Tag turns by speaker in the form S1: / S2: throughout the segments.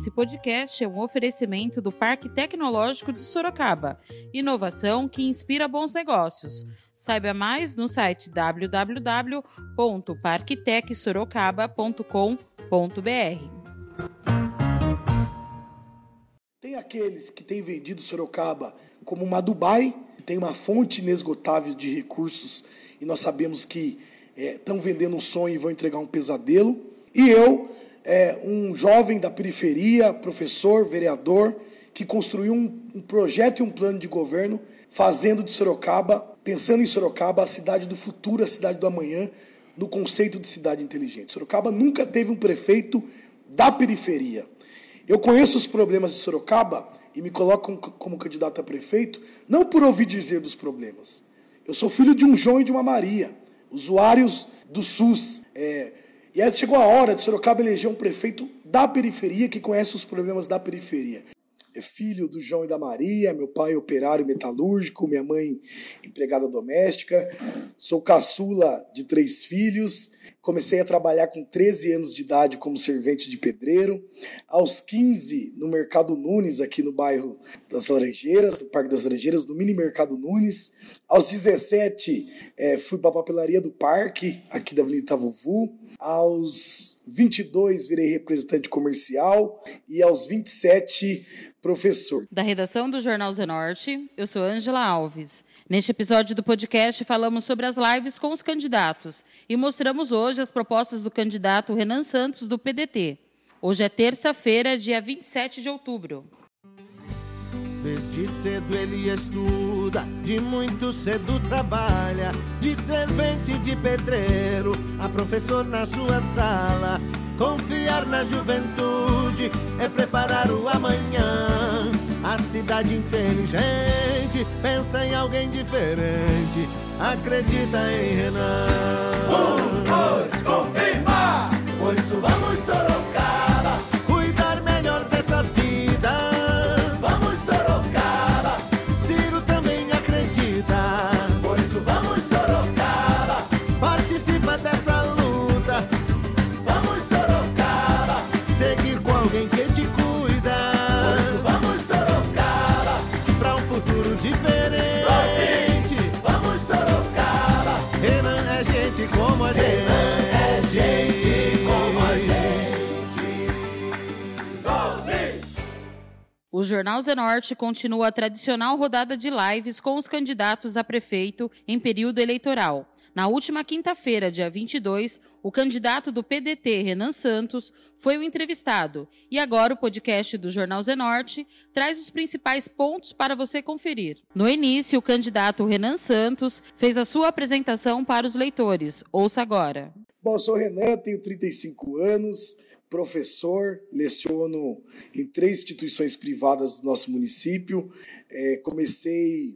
S1: Esse podcast é um oferecimento do Parque Tecnológico de Sorocaba. Inovação que inspira bons negócios. Saiba mais no site www.parktecsorocaba.com.br.
S2: Tem aqueles que têm vendido Sorocaba como uma Dubai, tem uma fonte inesgotável de recursos e nós sabemos que estão é, vendendo um sonho e vão entregar um pesadelo. E eu é, um jovem da periferia, professor, vereador, que construiu um, um projeto e um plano de governo fazendo de Sorocaba, pensando em Sorocaba, a cidade do futuro, a cidade do amanhã, no conceito de cidade inteligente. Sorocaba nunca teve um prefeito da periferia. Eu conheço os problemas de Sorocaba e me coloco como candidato a prefeito, não por ouvir dizer dos problemas. Eu sou filho de um João e de uma Maria, usuários do SUS, é, e aí chegou a hora de Sorocaba eleger um prefeito da periferia que conhece os problemas da periferia. É filho do João e da Maria, meu pai operário metalúrgico, minha mãe empregada doméstica. Sou caçula de três filhos. Comecei a trabalhar com 13 anos de idade como servente de pedreiro. Aos 15, no Mercado Nunes, aqui no bairro das Laranjeiras, do Parque das Laranjeiras, no Mini Mercado Nunes. Aos 17, é, fui para a papelaria do parque, aqui da Avenida Itavuvu. Aos 22, virei representante comercial. E aos 27, professor.
S1: Da redação do Jornal Zenorte, eu sou Ângela Alves. Neste episódio do podcast, falamos sobre as lives com os candidatos e mostramos hoje as propostas do candidato Renan Santos, do PDT. Hoje é terça-feira, dia 27 de outubro.
S3: Desde cedo ele estuda, de muito cedo trabalha, de servente de pedreiro, a professor na sua sala. Confiar na juventude é preparar o amanhã. A cidade inteligente pensa em alguém diferente, acredita em Renan.
S4: Um, dois, confirma!
S3: Por isso vamos Sorocaba,
S1: O Jornal Zenorte continua a tradicional rodada de lives com os candidatos a prefeito em período eleitoral. Na última quinta-feira, dia 22, o candidato do PDT, Renan Santos, foi o entrevistado. E agora o podcast do Jornal Zenorte traz os principais pontos para você conferir. No início, o candidato Renan Santos fez a sua apresentação para os leitores. Ouça agora.
S2: Bom, eu sou Renan, tenho 35 anos, professor, leciono em três instituições privadas do nosso município. É, comecei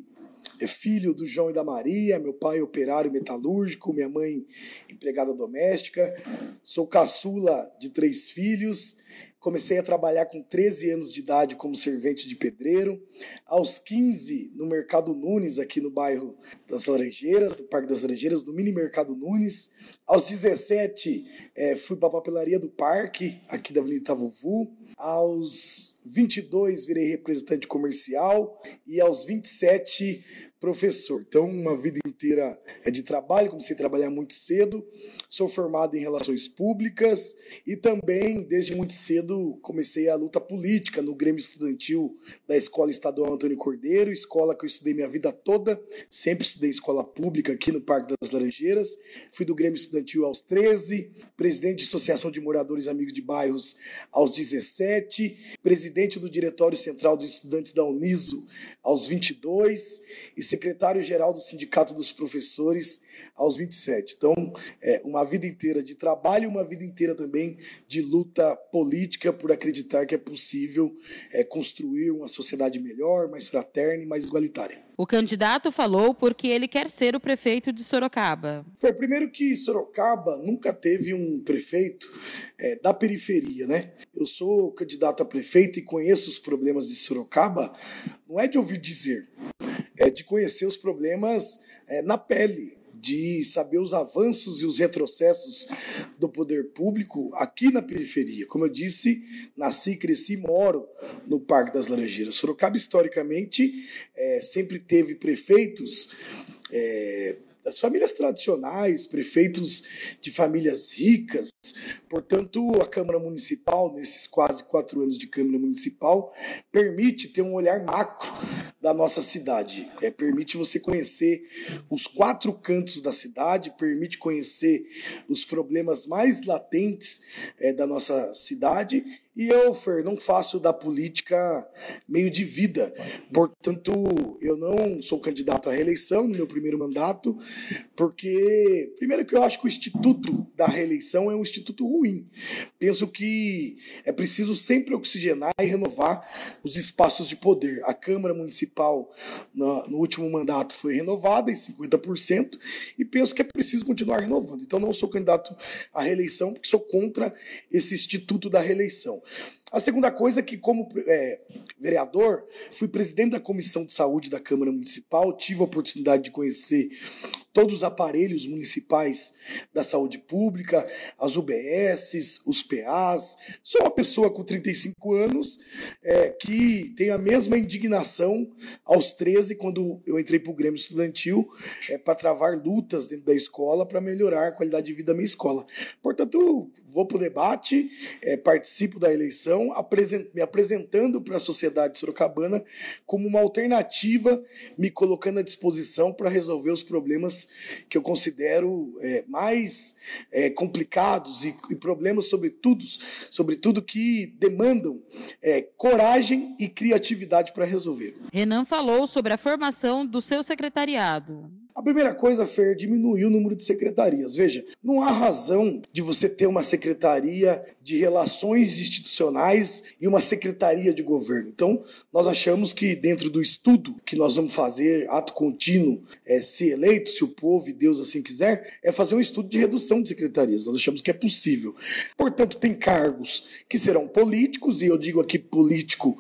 S2: é filho do João e da Maria, meu pai operário metalúrgico, minha mãe empregada doméstica. Sou caçula de três filhos. Comecei a trabalhar com 13 anos de idade como servente de pedreiro. Aos 15, no Mercado Nunes, aqui no bairro das Laranjeiras, do Parque das Laranjeiras, no Mini Mercado Nunes. Aos 17, eh, fui para a papelaria do parque, aqui da Avenida Itavuvu. Aos 22, virei representante comercial. E aos 27, professor. Então, uma vida inteira é de trabalho, comecei a trabalhar muito cedo. Sou formado em relações públicas e também, desde muito cedo, comecei a luta política no Grêmio Estudantil da Escola Estadual Antônio Cordeiro, escola que eu estudei minha vida toda. Sempre estudei escola pública aqui no Parque das Laranjeiras. Fui do Grêmio Estudantil aos 13, presidente de Associação de Moradores Amigos de Bairros aos 17, presidente do Diretório Central dos Estudantes da Uniso aos 22 e secretário-geral do Sindicato dos Professores aos 27. Então, é uma vida inteira de trabalho e uma vida inteira também de luta política por acreditar que é possível é, construir uma sociedade melhor, mais fraterna e mais igualitária.
S1: O candidato falou porque ele quer ser o prefeito de Sorocaba.
S2: Foi primeiro que Sorocaba nunca teve um prefeito é, da periferia, né? Eu sou candidato a prefeito e conheço os problemas de Sorocaba, não é de ouvir dizer, é de conhecer os problemas é, na pele de saber os avanços e os retrocessos do poder público aqui na periferia. Como eu disse, nasci, cresci moro no Parque das Laranjeiras. Sorocaba, historicamente, é, sempre teve prefeitos. É, das famílias tradicionais, prefeitos de famílias ricas. Portanto, a Câmara Municipal, nesses quase quatro anos de Câmara Municipal, permite ter um olhar macro da nossa cidade. É, permite você conhecer os quatro cantos da cidade, permite conhecer os problemas mais latentes é, da nossa cidade e eu, Fer, não faço da política meio de vida. Portanto, eu não sou candidato à reeleição no meu primeiro mandato, porque, primeiro, que eu acho que o instituto da reeleição é um instituto ruim. Penso que é preciso sempre oxigenar e renovar os espaços de poder. A Câmara Municipal, no, no último mandato, foi renovada em 50%, e penso que é preciso continuar renovando. Então, não sou candidato à reeleição, porque sou contra esse instituto da reeleição. A segunda coisa é que, como é, vereador, fui presidente da Comissão de Saúde da Câmara Municipal, tive a oportunidade de conhecer todos os aparelhos municipais da saúde pública, as UBSs, os PAs. Sou uma pessoa com 35 anos é, que tem a mesma indignação aos 13, quando eu entrei para o Grêmio Estudantil, é, para travar lutas dentro da escola para melhorar a qualidade de vida da minha escola. Portanto, vou para o debate, é, participo da eleição, apresent, me apresentando para a sociedade sorocabana como uma alternativa, me colocando à disposição para resolver os problemas que eu considero é, mais é, complicados e, e, problemas sobretudo, sobretudo que demandam é, coragem e criatividade para resolver.
S1: Renan falou sobre a formação do seu secretariado.
S2: A primeira coisa, Fer, diminuir o número de secretarias. Veja, não há razão de você ter uma secretaria de relações institucionais e uma secretaria de governo. Então, nós achamos que dentro do estudo que nós vamos fazer, ato contínuo, é, se eleito, se o povo e Deus assim quiser, é fazer um estudo de redução de secretarias. Nós achamos que é possível. Portanto, tem cargos que serão políticos, e eu digo aqui político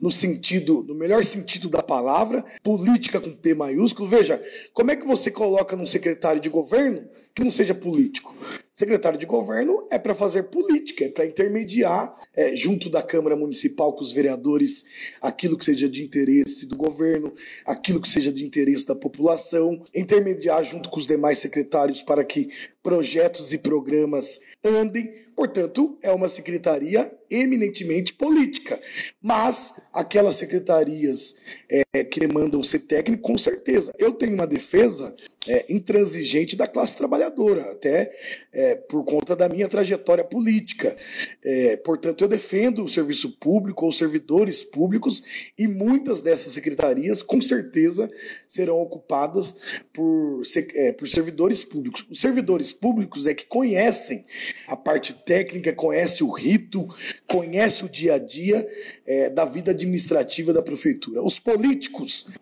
S2: no sentido, no melhor sentido da palavra, política com P maiúsculo. Veja, como é que você coloca num secretário de governo que não seja político? Secretário de governo é para fazer política, é para intermediar é, junto da Câmara Municipal com os vereadores aquilo que seja de interesse do governo, aquilo que seja de interesse da população, intermediar junto com os demais secretários para que projetos e programas andem. Portanto, é uma secretaria eminentemente política. Mas aquelas secretarias é, que demandam ser técnico, com certeza. Eu tenho uma defesa é, intransigente da classe trabalhadora, até é, por conta da minha trajetória política. É, portanto, eu defendo o serviço público ou servidores públicos e muitas dessas secretarias, com certeza, serão ocupadas por, é, por servidores públicos. Os servidores públicos é que conhecem a parte técnica, conhecem o rito, conhecem o dia a dia é, da vida administrativa da prefeitura. Os políticos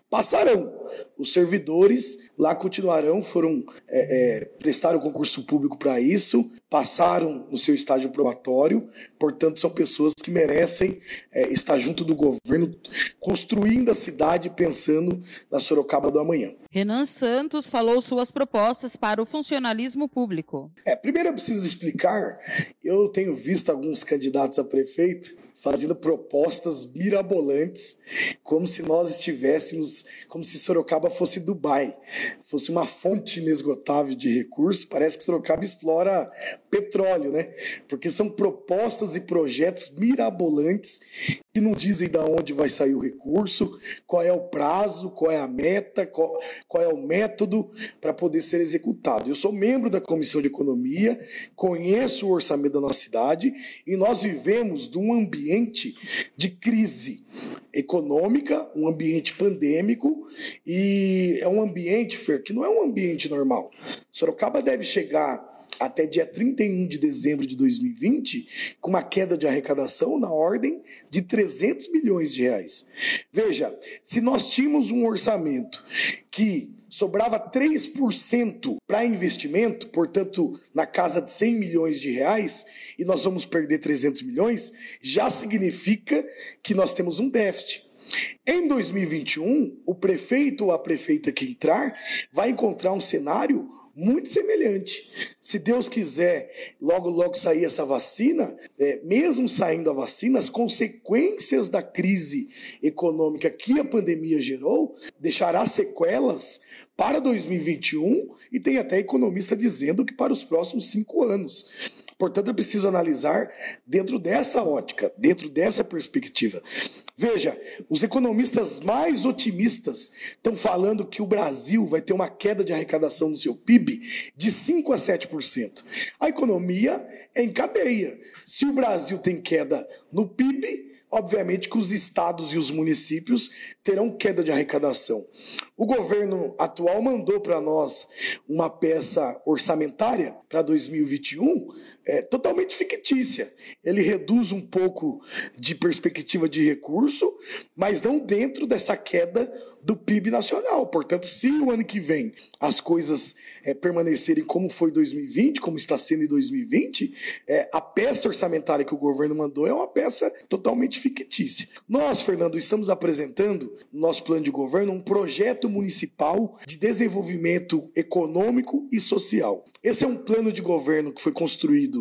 S2: passarão, os servidores lá continuarão, foram é, é, prestaram concurso público para isso, passaram no seu estágio probatório, portanto são pessoas que merecem é, estar junto do governo, construindo a cidade, pensando na Sorocaba do amanhã.
S1: Renan Santos falou suas propostas para o funcionalismo público.
S2: É, primeiro eu preciso explicar, eu tenho visto alguns candidatos a prefeito fazendo propostas mirabolantes, como se nós estivéssemos, como se Sorocaba fosse Dubai, fosse uma fonte inesgotável de recursos. Parece que Sorocaba explora petróleo, né? Porque são propostas e projetos mirabolantes que não dizem de onde vai sair o recurso, qual é o prazo, qual é a meta, qual, qual é o método para poder ser executado. Eu sou membro da Comissão de Economia, conheço o orçamento da nossa cidade e nós vivemos de um ambiente de crise econômica, um ambiente pandêmico e é um ambiente, Fer, que não é um ambiente normal. Sorocaba deve chegar até dia 31 de dezembro de 2020, com uma queda de arrecadação na ordem de 300 milhões de reais. Veja, se nós tínhamos um orçamento que sobrava 3% para investimento, portanto, na casa de 100 milhões de reais, e nós vamos perder 300 milhões, já significa que nós temos um déficit. Em 2021, o prefeito ou a prefeita que entrar vai encontrar um cenário muito semelhante. Se Deus quiser, logo, logo sair essa vacina, é, mesmo saindo a vacina, as consequências da crise econômica que a pandemia gerou deixará sequelas para 2021 e tem até economista dizendo que para os próximos cinco anos. Portanto, é preciso analisar dentro dessa ótica, dentro dessa perspectiva. Veja, os economistas mais otimistas estão falando que o Brasil vai ter uma queda de arrecadação no seu PIB de 5 a 7%. A economia é em cadeia. Se o Brasil tem queda no PIB, obviamente que os estados e os municípios terão queda de arrecadação. O governo atual mandou para nós uma peça orçamentária para 2021 é, totalmente fictícia. Ele reduz um pouco de perspectiva de recurso, mas não dentro dessa queda do PIB nacional. Portanto, se o ano que vem as coisas é, permanecerem como foi 2020, como está sendo em 2020, é, a peça orçamentária que o governo mandou é uma peça totalmente fictícia. Nós, Fernando, estamos apresentando no nosso plano de governo um projeto municipal de desenvolvimento econômico e social. Esse é um plano de governo que foi construído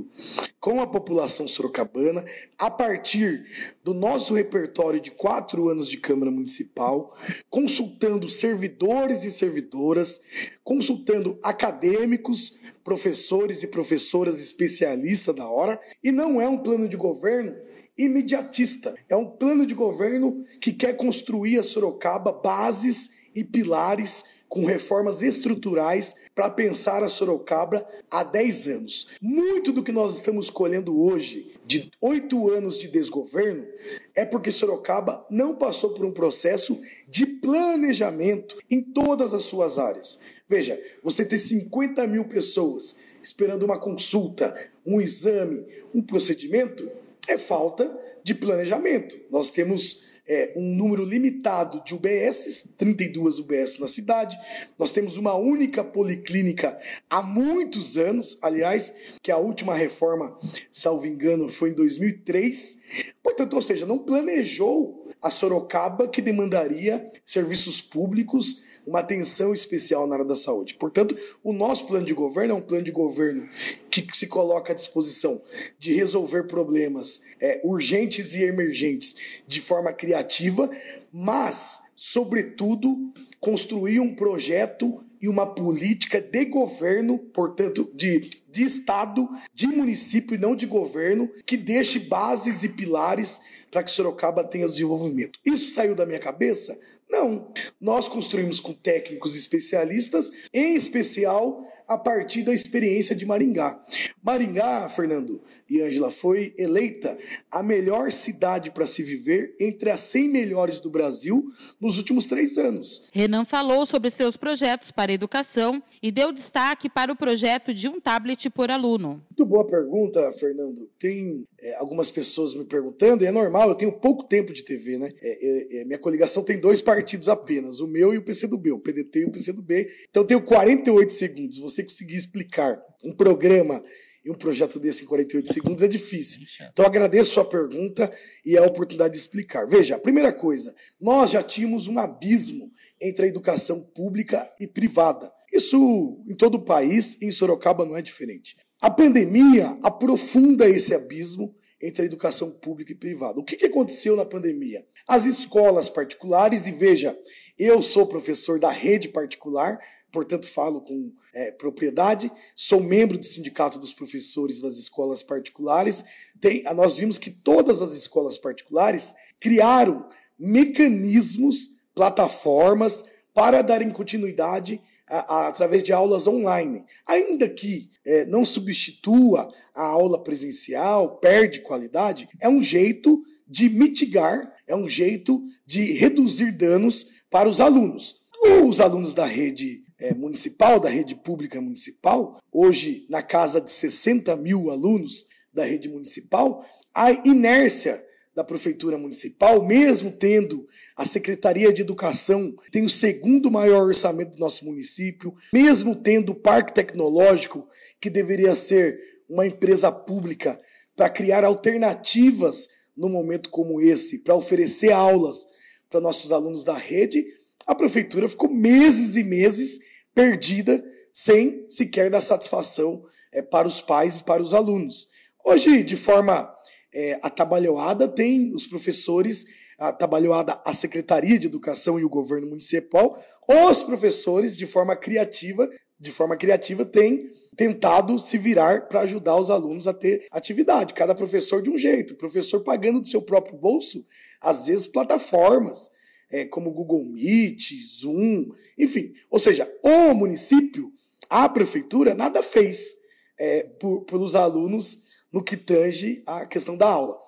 S2: com a população sorocabana a partir do nosso repertório de quatro anos de Câmara Municipal, consultando servidores e servidoras, consultando acadêmicos, professores e professoras especialistas da hora, e não é um plano de governo imediatista. É um plano de governo que quer construir a Sorocaba bases e pilares com reformas estruturais para pensar a Sorocaba há 10 anos. Muito do que nós estamos colhendo hoje, de oito anos de desgoverno, é porque Sorocaba não passou por um processo de planejamento em todas as suas áreas. Veja, você ter 50 mil pessoas esperando uma consulta, um exame, um procedimento, é falta de planejamento. Nós temos é, um número limitado de UBSs, 32 UBS na cidade. Nós temos uma única policlínica há muitos anos, aliás, que a última reforma, salvo engano, foi em 2003. Portanto, ou seja, não planejou a Sorocaba que demandaria serviços públicos uma atenção especial na área da saúde. Portanto, o nosso plano de governo é um plano de governo que se coloca à disposição de resolver problemas é, urgentes e emergentes de forma criativa, mas, sobretudo, construir um projeto e uma política de governo, portanto, de, de Estado, de município e não de governo, que deixe bases e pilares para que Sorocaba tenha desenvolvimento. Isso saiu da minha cabeça? Não. Nós construímos com técnicos especialistas, em especial a partir da experiência de Maringá. Maringá, Fernando e Ângela, foi eleita a melhor cidade para se viver entre as 100 melhores do Brasil nos últimos três anos.
S1: Renan falou sobre seus projetos para a educação e deu destaque para o projeto de um tablet por aluno.
S2: Muito boa pergunta, Fernando. Tem é, algumas pessoas me perguntando, e é normal, eu tenho pouco tempo de TV, né? É, é, é, minha coligação tem dois partidos apenas, o meu e o PCdoB, o PDT e o PCdoB. Então eu tenho 48 segundos. Você conseguir explicar um programa e um projeto desse em 48 segundos é difícil. Então agradeço a sua pergunta e a oportunidade de explicar. Veja, a primeira coisa, nós já tínhamos um abismo entre a educação pública e privada. Isso em todo o país, em Sorocaba não é diferente. A pandemia aprofunda esse abismo entre a educação pública e privada. O que, que aconteceu na pandemia? As escolas particulares, e veja, eu sou professor da rede particular, portanto falo com é, propriedade, sou membro do Sindicato dos Professores das Escolas Particulares. Tem, nós vimos que todas as escolas particulares criaram mecanismos, plataformas para darem continuidade a, a, através de aulas online. Ainda que é, não substitua a aula presencial, perde qualidade, é um jeito de mitigar, é um jeito de reduzir danos para os alunos. Os alunos da rede é, municipal, da rede pública municipal, hoje na casa de 60 mil alunos da rede municipal, a inércia da prefeitura municipal, mesmo tendo a Secretaria de Educação, tem o segundo maior orçamento do nosso município, mesmo tendo o Parque Tecnológico, que deveria ser uma empresa pública para criar alternativas no momento como esse, para oferecer aulas para nossos alunos da rede, a prefeitura ficou meses e meses perdida, sem sequer dar satisfação é, para os pais e para os alunos. Hoje, de forma é, atabalhoada, tem os professores, atabalhoada a Secretaria de Educação e o governo municipal, os professores, de forma criativa, de forma criativa, têm tentado se virar para ajudar os alunos a ter atividade. Cada professor de um jeito, professor pagando do seu próprio bolso, às vezes plataformas é, como Google Meet, Zoom, enfim. Ou seja, o município, a prefeitura, nada fez é, por, pelos alunos no que tange a questão da aula.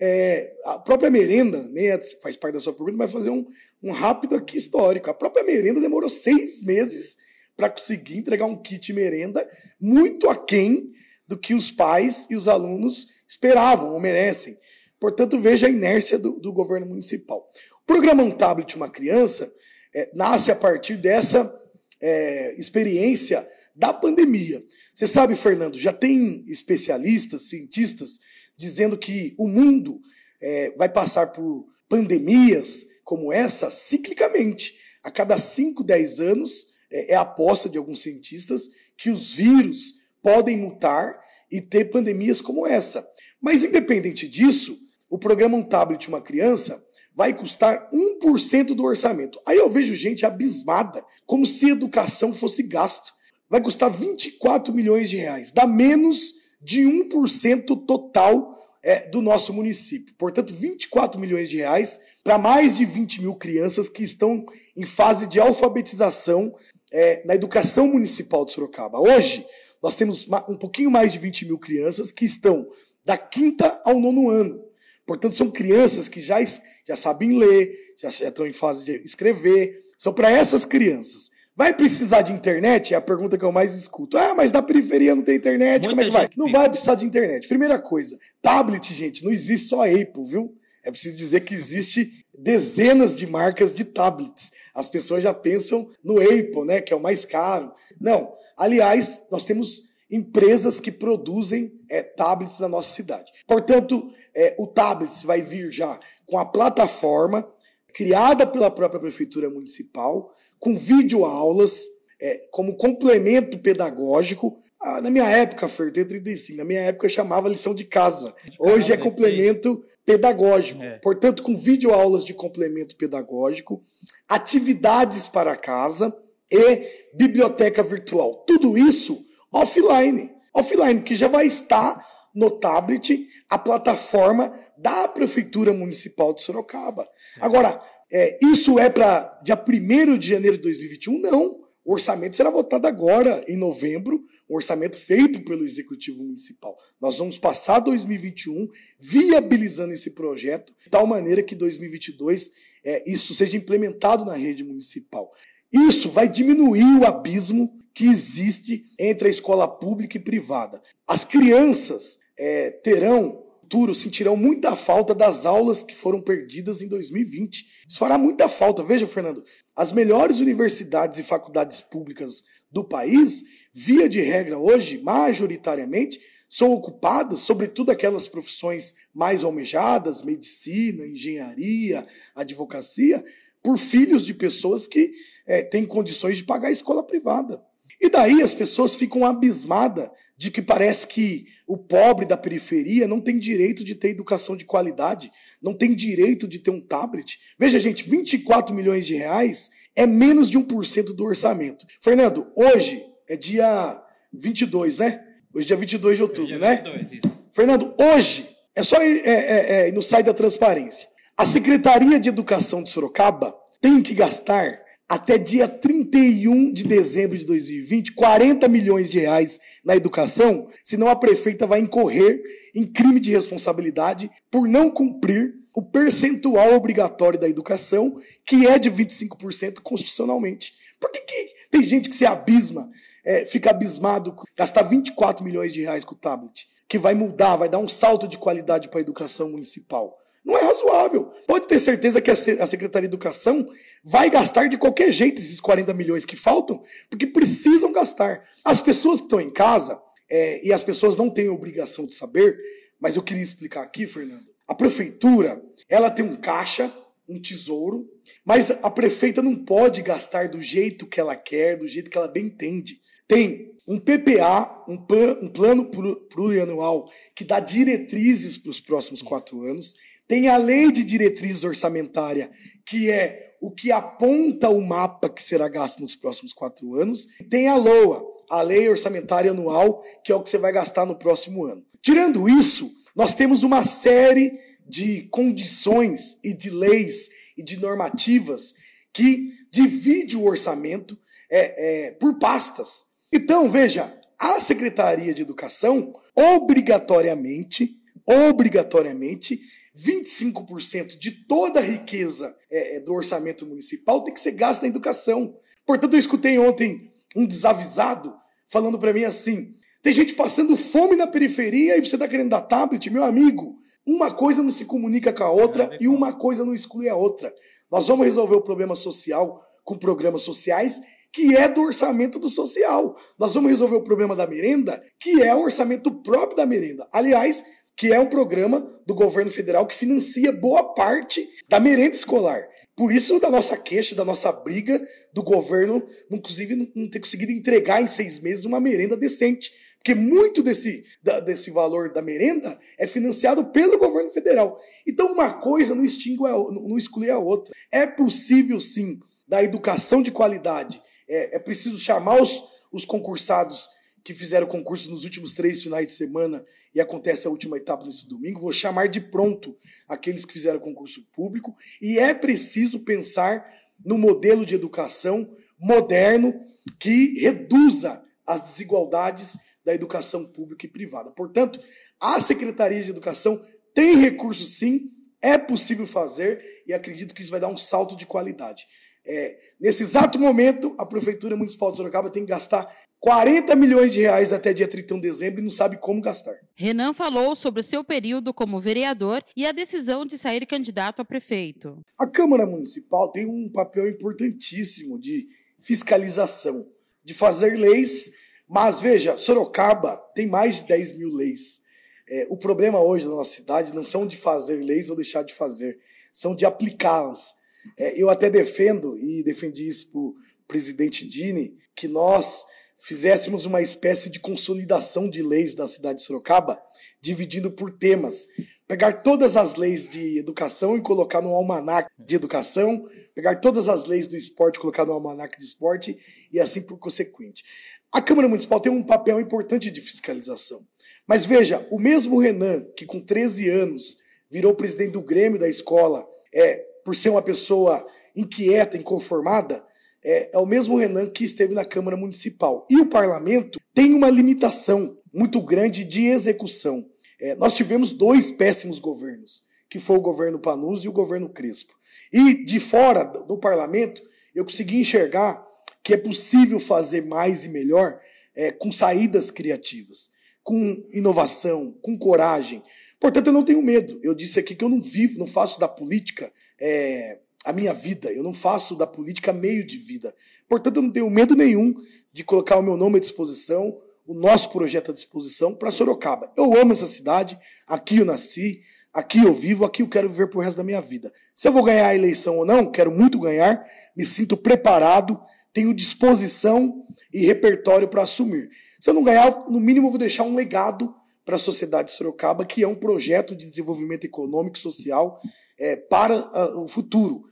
S2: É, a própria merenda, né, faz parte da sua pergunta, mas fazer um, um rápido aqui histórico. A própria merenda demorou seis meses para conseguir entregar um kit merenda muito aquém do que os pais e os alunos esperavam ou merecem. Portanto, veja a inércia do, do governo municipal. O programa Um Tablet Uma Criança é, nasce a partir dessa é, experiência da pandemia. Você sabe, Fernando, já tem especialistas, cientistas, dizendo que o mundo é, vai passar por pandemias como essa ciclicamente. A cada 5, 10 anos, é, é a aposta de alguns cientistas que os vírus podem mutar e ter pandemias como essa. Mas, independente disso, o programa Um Tablet Uma Criança vai custar 1% do orçamento. Aí eu vejo gente abismada, como se educação fosse gasto vai custar 24 milhões de reais, dá menos de 1% total é, do nosso município. Portanto, 24 milhões de reais para mais de 20 mil crianças que estão em fase de alfabetização é, na educação municipal de Sorocaba. Hoje, nós temos um pouquinho mais de 20 mil crianças que estão da quinta ao nono ano. Portanto, são crianças que já, já sabem ler, já, já estão em fase de escrever. São para essas crianças. Vai precisar de internet? É a pergunta que eu mais escuto. Ah, mas na periferia não tem internet, Muita como é que vai? Não vai precisar de internet. Primeira coisa, tablet, gente, não existe só Apple, viu? É preciso dizer que existe dezenas de marcas de tablets. As pessoas já pensam no Apple, né, que é o mais caro. Não. Aliás, nós temos empresas que produzem é, tablets na nossa cidade. Portanto, é, o tablet vai vir já com a plataforma criada pela própria prefeitura municipal, com videoaulas, é, como complemento pedagógico. Ah, na minha época, Fer, tem 35, na minha época eu chamava lição de casa. Hoje é complemento pedagógico. É. Portanto, com videoaulas de complemento pedagógico, atividades para casa e biblioteca virtual. Tudo isso offline. Offline, que já vai estar no tablet a plataforma da Prefeitura Municipal de Sorocaba. Agora, é, isso é para dia 1 de janeiro de 2021? Não. O orçamento será votado agora, em novembro, um orçamento feito pelo Executivo Municipal. Nós vamos passar 2021 viabilizando esse projeto, de tal maneira que 2022 é, isso seja implementado na rede municipal. Isso vai diminuir o abismo que existe entre a escola pública e privada. As crianças é, terão futuro sentirão muita falta das aulas que foram perdidas em 2020. Isso fará muita falta. Veja, Fernando, as melhores universidades e faculdades públicas do país, via de regra hoje, majoritariamente, são ocupadas, sobretudo aquelas profissões mais almejadas, medicina, engenharia, advocacia, por filhos de pessoas que é, têm condições de pagar a escola privada. E daí as pessoas ficam abismadas de que parece que o pobre da periferia não tem direito de ter educação de qualidade, não tem direito de ter um tablet. Veja, gente, 24 milhões de reais é menos de 1% do orçamento. Fernando, hoje é dia 22, né? Hoje é dia 22 de outubro, dia né? 22, isso. Fernando, hoje é só ir, é, é, é, no site da transparência. A Secretaria de Educação de Sorocaba tem que gastar até dia 31 de dezembro de 2020, 40 milhões de reais na educação, senão a prefeita vai incorrer em crime de responsabilidade por não cumprir o percentual obrigatório da educação, que é de 25% constitucionalmente. Por que, que, tem gente que se abisma, é, fica abismado, gastar 24 milhões de reais com o tablet, que vai mudar, vai dar um salto de qualidade para a educação municipal? Não é razoável. Pode ter certeza que a Secretaria de Educação vai gastar de qualquer jeito esses 40 milhões que faltam, porque precisam gastar. As pessoas que estão em casa, é, e as pessoas não têm obrigação de saber, mas eu queria explicar aqui, Fernando. A prefeitura, ela tem um caixa, um tesouro, mas a prefeita não pode gastar do jeito que ela quer, do jeito que ela bem entende. tem um PPA, um, plan, um plano plurianual que dá diretrizes para os próximos quatro anos. Tem a lei de diretrizes orçamentária, que é o que aponta o mapa que será gasto nos próximos quatro anos. Tem a LOA, a lei orçamentária anual, que é o que você vai gastar no próximo ano. Tirando isso, nós temos uma série de condições e de leis e de normativas que divide o orçamento é, é, por pastas. Então, veja, a Secretaria de Educação, obrigatoriamente, obrigatoriamente, 25% de toda a riqueza é, é, do orçamento municipal tem que ser gasta na educação. Portanto, eu escutei ontem um desavisado falando para mim assim: tem gente passando fome na periferia e você está querendo dar tablet? Meu amigo, uma coisa não se comunica com a outra e uma coisa não exclui a outra. Nós vamos resolver o problema social com programas sociais que é do orçamento do social. Nós vamos resolver o problema da merenda, que é o orçamento próprio da merenda. Aliás, que é um programa do governo federal que financia boa parte da merenda escolar. Por isso, da nossa queixa, da nossa briga do governo, inclusive, não ter conseguido entregar em seis meses uma merenda decente. Porque muito desse, da, desse valor da merenda é financiado pelo governo federal. Então, uma coisa não, extingue não exclui a outra. É possível, sim, da educação de qualidade é, é preciso chamar os, os concursados que fizeram concurso nos últimos três finais de semana e acontece a última etapa nesse domingo. Vou chamar de pronto aqueles que fizeram concurso público e é preciso pensar no modelo de educação moderno que reduza as desigualdades da educação pública e privada. Portanto, a Secretaria de Educação tem recursos sim, é possível fazer e acredito que isso vai dar um salto de qualidade. É, nesse exato momento, a Prefeitura Municipal de Sorocaba tem que gastar 40 milhões de reais até dia 31 de dezembro e não sabe como gastar.
S1: Renan falou sobre o seu período como vereador e a decisão de sair candidato a prefeito.
S2: A Câmara Municipal tem um papel importantíssimo de fiscalização, de fazer leis, mas veja, Sorocaba tem mais de 10 mil leis. É, o problema hoje na nossa cidade não são de fazer leis ou deixar de fazer, são de aplicá-las. É, eu até defendo, e defendi isso para o presidente Dini, que nós fizéssemos uma espécie de consolidação de leis da cidade de Sorocaba, dividindo por temas. Pegar todas as leis de educação e colocar no almanac de educação, pegar todas as leis do esporte e colocar no almanac de esporte, e assim por consequente. A Câmara Municipal tem um papel importante de fiscalização. Mas veja, o mesmo Renan, que com 13 anos virou presidente do Grêmio da escola, é, por ser uma pessoa inquieta, inconformada, é, é o mesmo Renan que esteve na Câmara Municipal. E o parlamento tem uma limitação muito grande de execução. É, nós tivemos dois péssimos governos, que foi o governo Panus e o governo Crespo. E de fora do parlamento, eu consegui enxergar que é possível fazer mais e melhor é, com saídas criativas, com inovação, com coragem. Portanto, eu não tenho medo. Eu disse aqui que eu não vivo, não faço da política é, a minha vida, eu não faço da política meio de vida. Portanto, eu não tenho medo nenhum de colocar o meu nome à disposição, o nosso projeto à disposição para Sorocaba. Eu amo essa cidade, aqui eu nasci, aqui eu vivo, aqui eu quero viver pro resto da minha vida. Se eu vou ganhar a eleição ou não, quero muito ganhar, me sinto preparado, tenho disposição e repertório para assumir. Se eu não ganhar, no mínimo eu vou deixar um legado para a sociedade de Sorocaba, que é um projeto de desenvolvimento econômico e social é, para a, o futuro,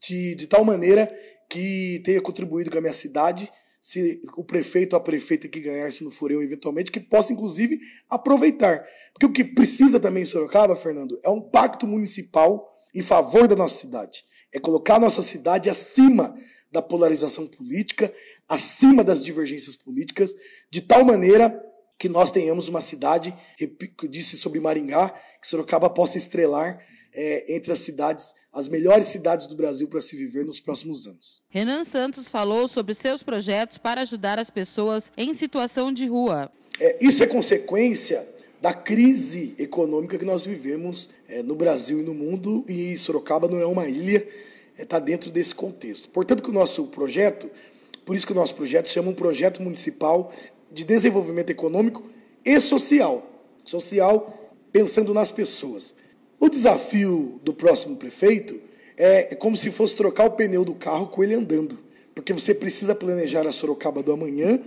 S2: de, de tal maneira que tenha contribuído com a minha cidade, se o prefeito ou a prefeita que ganhar, se não for eu, eventualmente, que possa, inclusive, aproveitar. Porque o que precisa também em Sorocaba, Fernando, é um pacto municipal em favor da nossa cidade. É colocar a nossa cidade acima da polarização política, acima das divergências políticas, de tal maneira que nós tenhamos uma cidade, disse sobre Maringá, que Sorocaba possa estrelar é, entre as cidades, as melhores cidades do Brasil para se viver nos próximos anos.
S1: Renan Santos falou sobre seus projetos para ajudar as pessoas em situação de rua.
S2: É, isso é consequência da crise econômica que nós vivemos é, no Brasil e no mundo, e Sorocaba não é uma ilha, está é, dentro desse contexto. Portanto, que o nosso projeto, por isso que o nosso projeto chama um projeto municipal de desenvolvimento econômico e social. Social pensando nas pessoas. O desafio do próximo prefeito é, é como se fosse trocar o pneu do carro com ele andando, porque você precisa planejar a Sorocaba do amanhã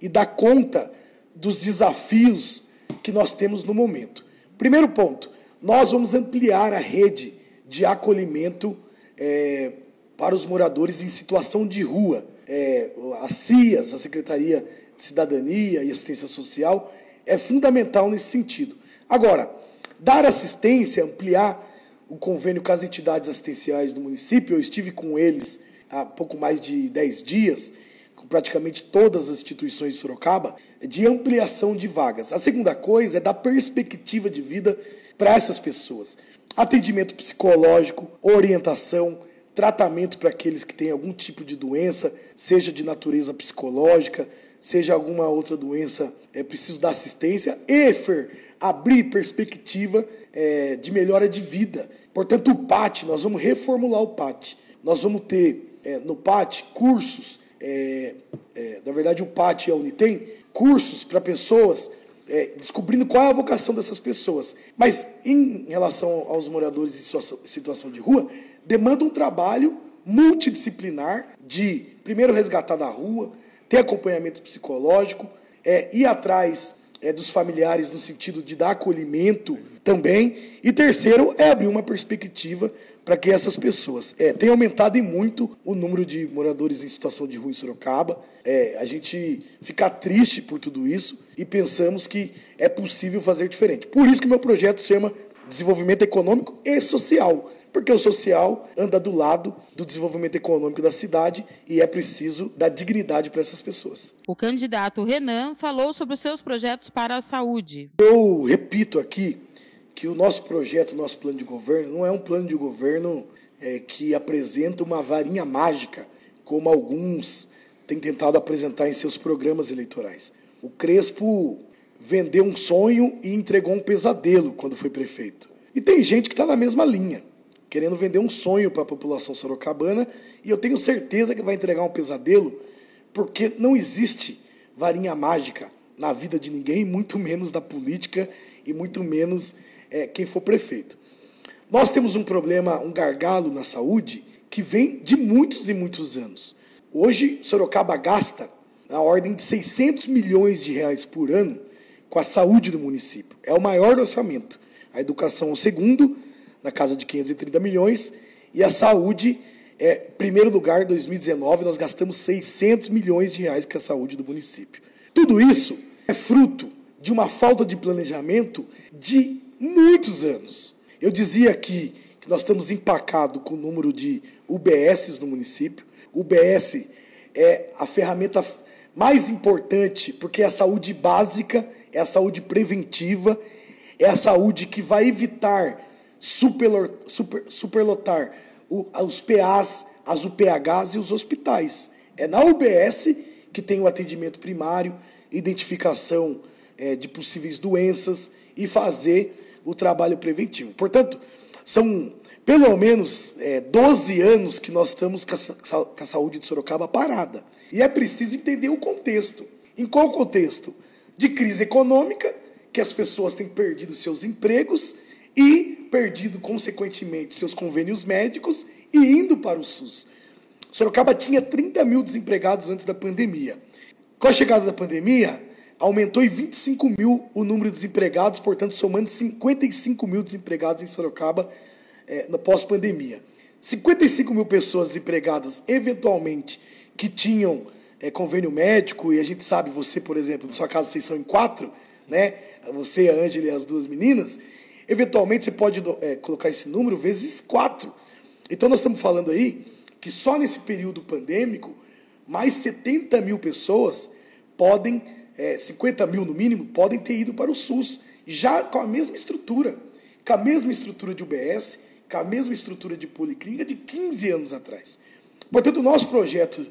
S2: e dar conta dos desafios que nós temos no momento. Primeiro ponto, nós vamos ampliar a rede de acolhimento é, para os moradores em situação de rua. É, a CIAS, a Secretaria de Cidadania e Assistência Social, é fundamental nesse sentido. Agora, dar assistência, ampliar o convênio com as entidades assistenciais do município, eu estive com eles há pouco mais de 10 dias, com praticamente todas as instituições de Sorocaba, de ampliação de vagas. A segunda coisa é dar perspectiva de vida para essas pessoas. Atendimento psicológico, orientação, tratamento para aqueles que têm algum tipo de doença, seja de natureza psicológica, seja alguma outra doença, é preciso dar assistência. E, Fer, abrir perspectiva é, de melhora de vida. Portanto, o PAT, nós vamos reformular o PAT. Nós vamos ter é, no PAT cursos, é, é, na verdade o PAT e a Unitem, cursos para pessoas é, descobrindo qual é a vocação dessas pessoas. Mas em relação aos moradores em situação, situação de rua, demanda um trabalho multidisciplinar de, primeiro, resgatar da rua, ter acompanhamento psicológico, é, ir atrás é, dos familiares no sentido de dar acolhimento também. E terceiro, é abrir uma perspectiva para que essas pessoas. É, tem aumentado em muito o número de moradores em situação de rua em Sorocaba. É, a gente fica triste por tudo isso e pensamos que é possível fazer diferente. Por isso que meu projeto se chama Desenvolvimento Econômico e Social porque o social anda do lado do desenvolvimento econômico da cidade e é preciso dar dignidade para essas pessoas.
S1: O candidato Renan falou sobre os seus projetos para a saúde.
S2: Eu repito aqui que o nosso projeto, o nosso plano de governo, não é um plano de governo é, que apresenta uma varinha mágica, como alguns têm tentado apresentar em seus programas eleitorais. O Crespo vendeu um sonho e entregou um pesadelo quando foi prefeito. E tem gente que está na mesma linha querendo vender um sonho para a população sorocabana, e eu tenho certeza que vai entregar um pesadelo, porque não existe varinha mágica na vida de ninguém, muito menos da política e muito menos é, quem for prefeito. Nós temos um problema, um gargalo na saúde que vem de muitos e muitos anos. Hoje, Sorocaba gasta na ordem de 600 milhões de reais por ano com a saúde do município. É o maior orçamento. A educação é o segundo, na casa de 530 milhões, e a saúde, é, primeiro lugar, 2019, nós gastamos 600 milhões de reais com a saúde do município. Tudo isso é fruto de uma falta de planejamento de muitos anos. Eu dizia aqui que nós estamos empacados com o número de UBSs no município. UBS é a ferramenta mais importante, porque é a saúde básica, é a saúde preventiva, é a saúde que vai evitar super, super, superlotar o, os PAs, as UPHs e os hospitais. É na UBS que tem o atendimento primário, identificação é, de possíveis doenças e fazer o trabalho preventivo. Portanto, são pelo menos é, 12 anos que nós estamos com a, com a saúde de Sorocaba parada. E é preciso entender o contexto. Em qual contexto? De crise econômica, que as pessoas têm perdido seus empregos e perdido, consequentemente, seus convênios médicos e indo para o SUS. Sorocaba tinha 30 mil desempregados antes da pandemia. Com a chegada da pandemia, aumentou em 25 mil o número de desempregados, portanto, somando 55 mil desempregados em Sorocaba é, pós-pandemia. 55 mil pessoas desempregadas, eventualmente, que tinham é, convênio médico, e a gente sabe, você, por exemplo, na sua casa vocês são em quatro, né? Você, a Ângela e as duas meninas, Eventualmente você pode é, colocar esse número vezes quatro. Então nós estamos falando aí que só nesse período pandêmico, mais 70 mil pessoas podem, é, 50 mil no mínimo, podem ter ido para o SUS, já com a mesma estrutura, com a mesma estrutura de UBS, com a mesma estrutura de policlínica de 15 anos atrás. Portanto, o nosso projeto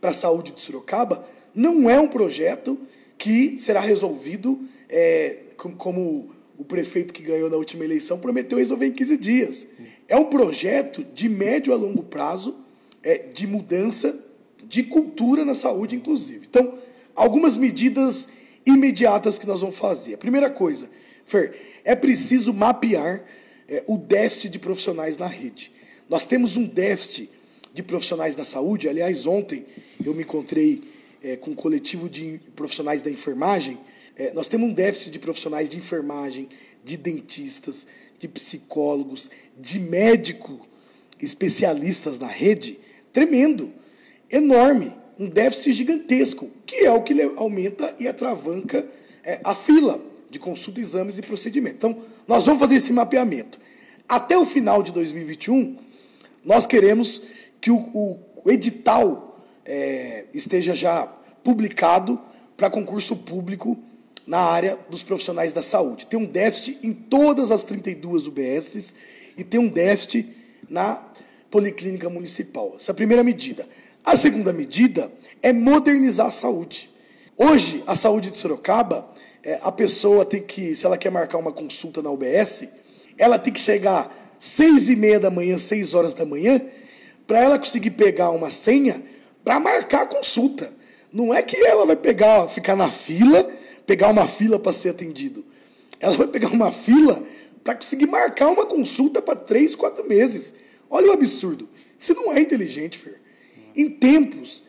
S2: para a saúde de Sorocaba não é um projeto que será resolvido é, como o prefeito que ganhou na última eleição prometeu resolver em 15 dias. É um projeto de médio a longo prazo, é, de mudança de cultura na saúde, inclusive. Então, algumas medidas imediatas que nós vamos fazer. A primeira coisa, Fer, é preciso mapear é, o déficit de profissionais na rede. Nós temos um déficit de profissionais da saúde. Aliás, ontem eu me encontrei é, com o coletivo de profissionais da enfermagem, é, nós temos um déficit de profissionais de enfermagem, de dentistas, de psicólogos, de médico especialistas na rede tremendo, enorme, um déficit gigantesco, que é o que aumenta e atravanca é, a fila de consulta, exames e procedimento. Então, nós vamos fazer esse mapeamento. Até o final de 2021, nós queremos que o, o, o edital é, esteja já publicado para concurso público na área dos profissionais da saúde. Tem um déficit em todas as 32 UBSs e tem um déficit na Policlínica Municipal. Essa é a primeira medida. A segunda medida é modernizar a saúde. Hoje, a saúde de Sorocaba, é, a pessoa tem que, se ela quer marcar uma consulta na UBS, ela tem que chegar seis e meia da manhã, seis horas da manhã, para ela conseguir pegar uma senha para marcar a consulta. Não é que ela vai pegar, ficar na fila, pegar uma fila para ser atendido. Ela vai pegar uma fila para conseguir marcar uma consulta para três, quatro meses. Olha o absurdo. Isso não é inteligente, Fer. Em tempos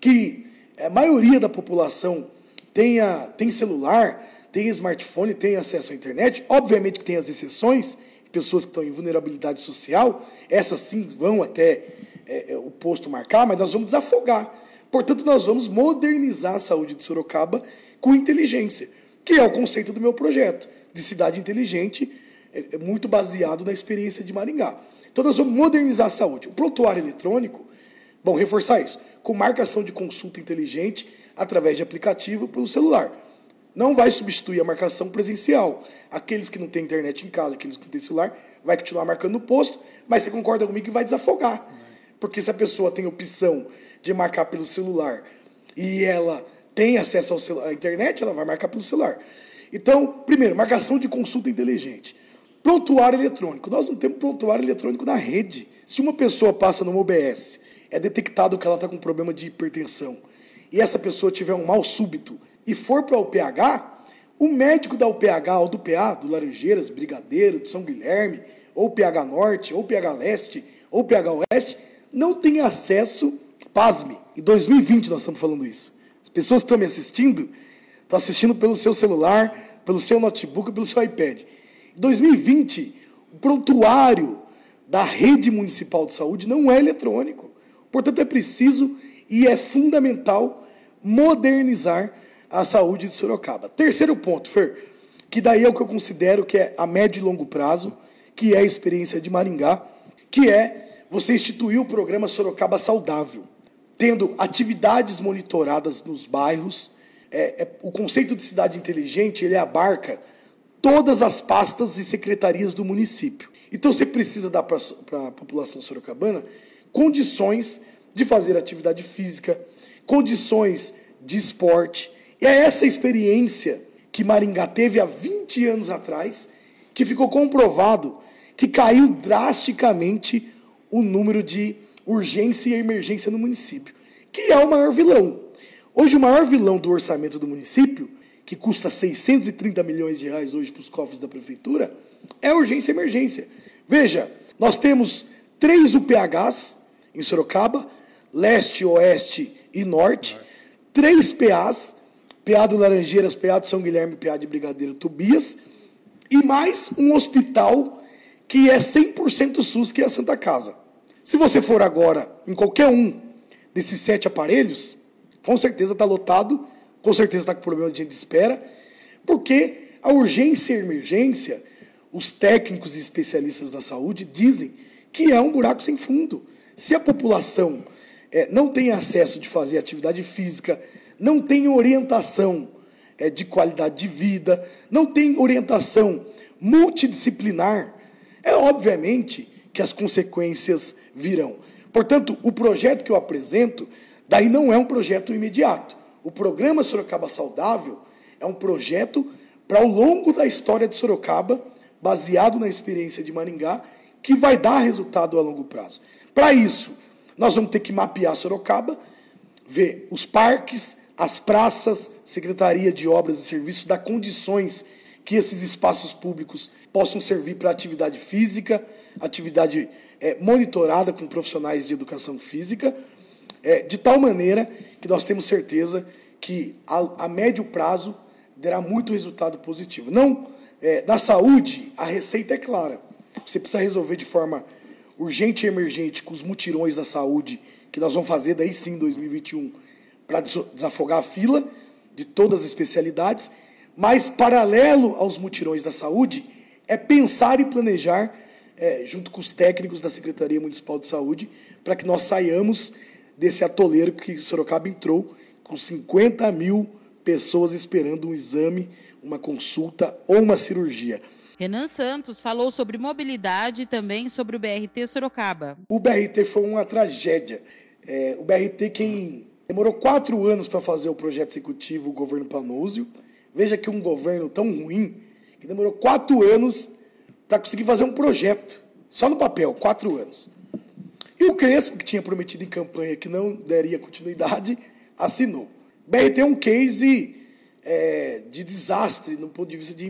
S2: que a maioria da população tenha, tem celular, tem smartphone, tem acesso à internet, obviamente que tem as exceções, pessoas que estão em vulnerabilidade social, essas sim vão até é, o posto marcar, mas nós vamos desafogar. Portanto, nós vamos modernizar a saúde de Sorocaba com inteligência, que é o conceito do meu projeto, de cidade inteligente, é, é muito baseado na experiência de Maringá. Então, nós vamos modernizar a saúde. O prontuário eletrônico, bom, reforçar isso, com marcação de consulta inteligente através de aplicativo pelo celular. Não vai substituir a marcação presencial. Aqueles que não têm internet em casa, aqueles que não têm celular, vai continuar marcando no posto, mas você concorda comigo que vai desafogar. Porque se a pessoa tem opção de marcar pelo celular e ela tem acesso à internet, ela vai marcar pelo celular. Então, primeiro, marcação de consulta inteligente. Prontuário eletrônico. Nós não temos prontuário eletrônico na rede. Se uma pessoa passa numa OBS, é detectado que ela está com problema de hipertensão, e essa pessoa tiver um mal súbito e for para o UPH, o médico da UPH ou do PA, do Laranjeiras, Brigadeiro, de São Guilherme, ou PH Norte, ou PH Leste, ou PH Oeste, não tem acesso, pasme, em 2020 nós estamos falando isso. As pessoas que estão me assistindo, estão assistindo pelo seu celular, pelo seu notebook, pelo seu iPad. 2020, o prontuário da rede municipal de saúde não é eletrônico. Portanto, é preciso e é fundamental modernizar a saúde de Sorocaba. Terceiro ponto, Fer, que daí é o que eu considero que é a médio e longo prazo, que é a experiência de Maringá, que é você instituir o programa Sorocaba Saudável, tendo atividades monitoradas nos bairros. É, é, o conceito de cidade inteligente ele abarca todas as pastas e secretarias do município. Então você precisa dar para a população sorocabana condições de fazer atividade física, condições de esporte. E é essa experiência que Maringá teve há 20 anos atrás, que ficou comprovado que caiu drasticamente o número de urgência e emergência no município, que é o maior vilão. Hoje, o maior vilão do orçamento do município que custa 630 milhões de reais hoje para os cofres da prefeitura, é urgência e emergência. Veja, nós temos três UPHs em Sorocaba, leste, oeste e norte, três PAs, PA do Laranjeiras, PA de São Guilherme, PA de Brigadeiro Tobias, e mais um hospital que é 100% SUS, que é a Santa Casa. Se você for agora em qualquer um desses sete aparelhos, com certeza está lotado com certeza está com problema de espera, porque a urgência e a emergência, os técnicos e especialistas da saúde dizem que é um buraco sem fundo. Se a população é, não tem acesso de fazer atividade física, não tem orientação é, de qualidade de vida, não tem orientação multidisciplinar, é obviamente que as consequências virão. Portanto, o projeto que eu apresento, daí não é um projeto imediato. O programa Sorocaba Saudável é um projeto para ao longo da história de Sorocaba, baseado na experiência de Maringá, que vai dar resultado a longo prazo. Para isso, nós vamos ter que mapear Sorocaba, ver os parques, as praças, Secretaria de Obras e Serviços, dar condições que esses espaços públicos possam servir para atividade física, atividade é, monitorada com profissionais de educação física, é, de tal maneira que nós temos certeza que a, a médio prazo terá muito resultado positivo. Não, é, na saúde, a receita é clara. Você precisa resolver de forma urgente e emergente com os mutirões da saúde, que nós vamos fazer daí sim em 2021, para desafogar a fila de todas as especialidades, mas paralelo aos mutirões da saúde, é pensar e planejar, é, junto com os técnicos da Secretaria Municipal de Saúde, para que nós saiamos desse atoleiro que Sorocaba entrou, com 50 mil pessoas esperando um exame, uma consulta ou uma cirurgia.
S1: Renan Santos falou sobre mobilidade e também sobre o BRT Sorocaba.
S2: O BRT foi uma tragédia. É, o BRT, quem demorou quatro anos para fazer o projeto executivo, o governo Panúzio. Veja que um governo tão ruim, que demorou quatro anos para conseguir fazer um projeto. Só no papel, quatro anos. E o Crespo, que tinha prometido em campanha que não daria continuidade, assinou. BRT é um case é, de desastre no ponto de vista de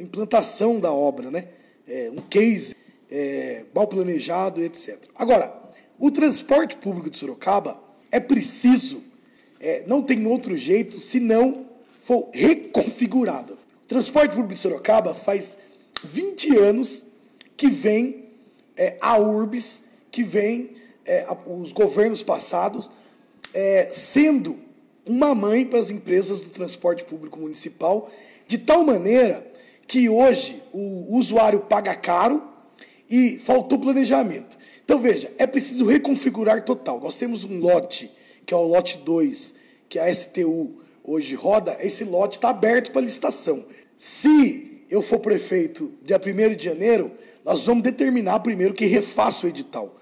S2: implantação da obra, né? É, um case é, mal planejado, etc. Agora, o transporte público de Sorocaba é preciso, é, não tem outro jeito se não for reconfigurado. O transporte público de Sorocaba faz 20 anos que vem é, a URBS, que vem é, a, os governos passados, é, sendo uma mãe para as empresas do transporte público municipal, de tal maneira que hoje o usuário paga caro e faltou planejamento. Então veja, é preciso reconfigurar total. Nós temos um lote, que é o lote 2, que a STU hoje roda, esse lote está aberto para licitação. Se eu for prefeito dia 1 de janeiro, nós vamos determinar primeiro que refaça o edital.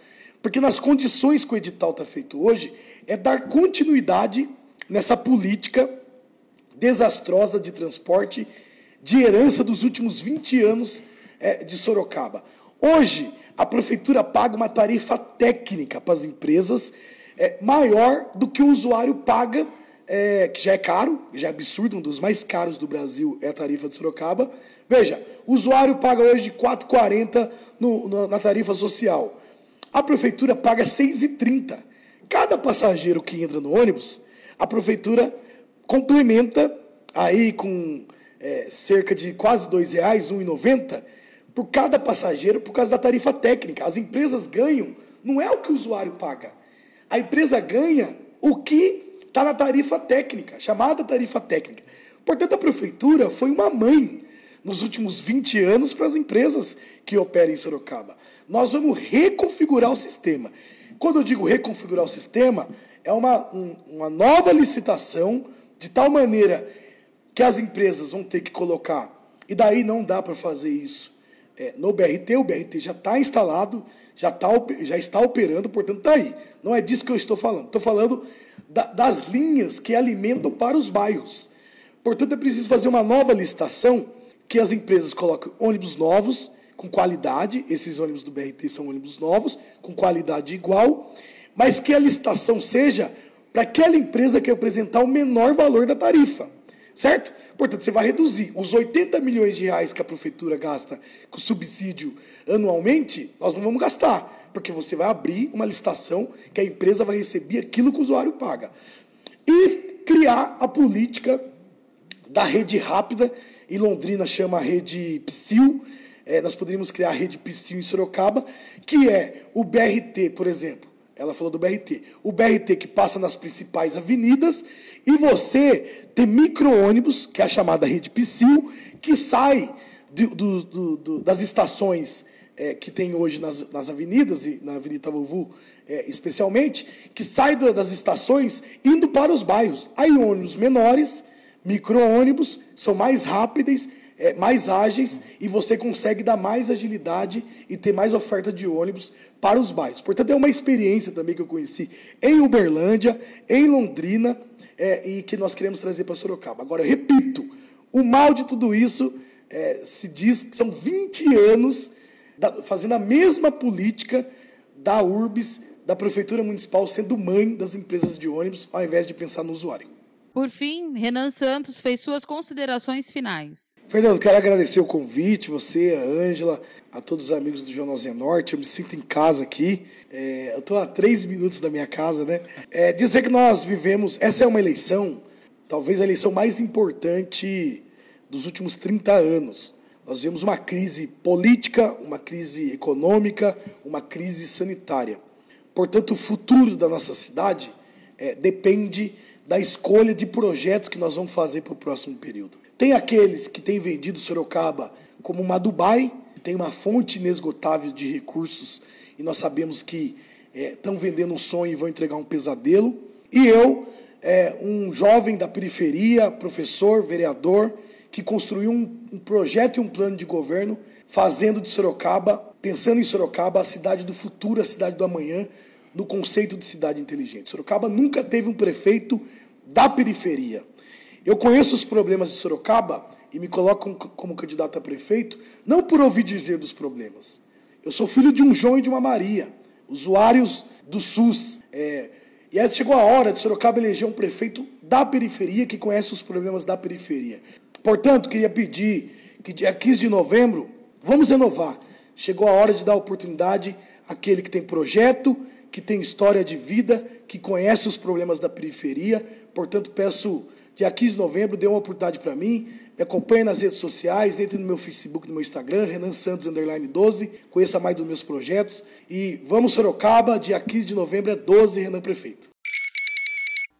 S2: Porque nas condições que o edital está feito hoje, é dar continuidade nessa política desastrosa de transporte, de herança dos últimos 20 anos é, de Sorocaba. Hoje, a prefeitura paga uma tarifa técnica para as empresas é, maior do que o usuário paga, é, que já é caro, já é absurdo, um dos mais caros do Brasil é a tarifa de Sorocaba. Veja, o usuário paga hoje R$ 4,40 na tarifa social. A prefeitura paga R$ 6,30. Cada passageiro que entra no ônibus a prefeitura complementa aí com é, cerca de quase R$ reais, R$ 1,90 por cada passageiro por causa da tarifa técnica. As empresas ganham, não é o que o usuário paga. A empresa ganha o que está na tarifa técnica, chamada tarifa técnica. Portanto, a prefeitura foi uma mãe nos últimos 20 anos para as empresas que operam em Sorocaba. Nós vamos reconfigurar o sistema. Quando eu digo reconfigurar o sistema, é uma, um, uma nova licitação, de tal maneira que as empresas vão ter que colocar, e daí não dá para fazer isso é, no BRT, o BRT já está instalado, já, tá, já está operando, portanto está aí. Não é disso que eu estou falando. Estou falando da, das linhas que alimentam para os bairros. Portanto, é preciso fazer uma nova licitação que as empresas coloquem ônibus novos, com qualidade, esses ônibus do BRT são ônibus novos, com qualidade igual, mas que a licitação seja para aquela empresa que apresentar o menor valor da tarifa, certo? Portanto, você vai reduzir os 80 milhões de reais que a prefeitura gasta com subsídio anualmente, nós não vamos gastar, porque você vai abrir uma licitação que a empresa vai receber aquilo que o usuário paga. E criar a política da rede rápida, em Londrina chama rede PSIL, é, nós poderíamos criar a rede PSIL em Sorocaba, que é o BRT, por exemplo, ela falou do BRT. O BRT que passa nas principais avenidas e você tem micro-ônibus, que é a chamada rede Psyll, que sai do, do, do, das estações é, que tem hoje nas, nas, avenidas, e na Avenida Vuvu é, especialmente, que sai das estações indo para os bairros. Aí ônibus menores, micro-ônibus, são mais rápidos, é, mais ágeis e você consegue dar mais agilidade e ter mais oferta de ônibus para os bairros. Portanto, é uma experiência também que eu conheci em Uberlândia, em Londrina, é, e que nós queremos trazer para Sorocaba. Agora, eu repito, o mal de tudo isso é, se diz que são 20 anos da, fazendo a mesma política da URBS, da Prefeitura Municipal, sendo mãe das empresas de ônibus, ao invés de pensar no usuário.
S1: Por fim, Renan Santos fez suas considerações finais.
S2: Fernando, quero agradecer o convite, você, a Ângela, a todos os amigos do Jornal Zenorte. Eu me sinto em casa aqui. É, eu estou a três minutos da minha casa, né? É, dizer que nós vivemos. Essa é uma eleição, talvez a eleição mais importante dos últimos 30 anos. Nós vivemos uma crise política, uma crise econômica, uma crise sanitária. Portanto, o futuro da nossa cidade é, depende da escolha de projetos que nós vamos fazer para o próximo período. Tem aqueles que têm vendido Sorocaba como uma Dubai, tem uma fonte inesgotável de recursos e nós sabemos que estão é, vendendo um sonho e vão entregar um pesadelo. E eu, é, um jovem da periferia, professor, vereador, que construiu um, um projeto e um plano de governo fazendo de Sorocaba, pensando em Sorocaba, a cidade do futuro, a cidade do amanhã, no conceito de cidade inteligente. Sorocaba nunca teve um prefeito da periferia. Eu conheço os problemas de Sorocaba e me coloco como candidato a prefeito, não por ouvir dizer dos problemas. Eu sou filho de um João e de uma Maria, usuários do SUS. É, e aí chegou a hora de Sorocaba eleger um prefeito da periferia que conhece os problemas da periferia. Portanto, queria pedir que dia 15 de novembro, vamos renovar. Chegou a hora de dar oportunidade àquele que tem projeto, que tem história de vida, que conhece os problemas da periferia. Portanto, peço, dia 15 de novembro, dê uma oportunidade para mim. Me acompanhe nas redes sociais, entre no meu Facebook, no meu Instagram, Renan Santos, underline 12. Conheça mais dos meus projetos. E vamos Sorocaba, dia 15 de novembro é 12, Renan Prefeito.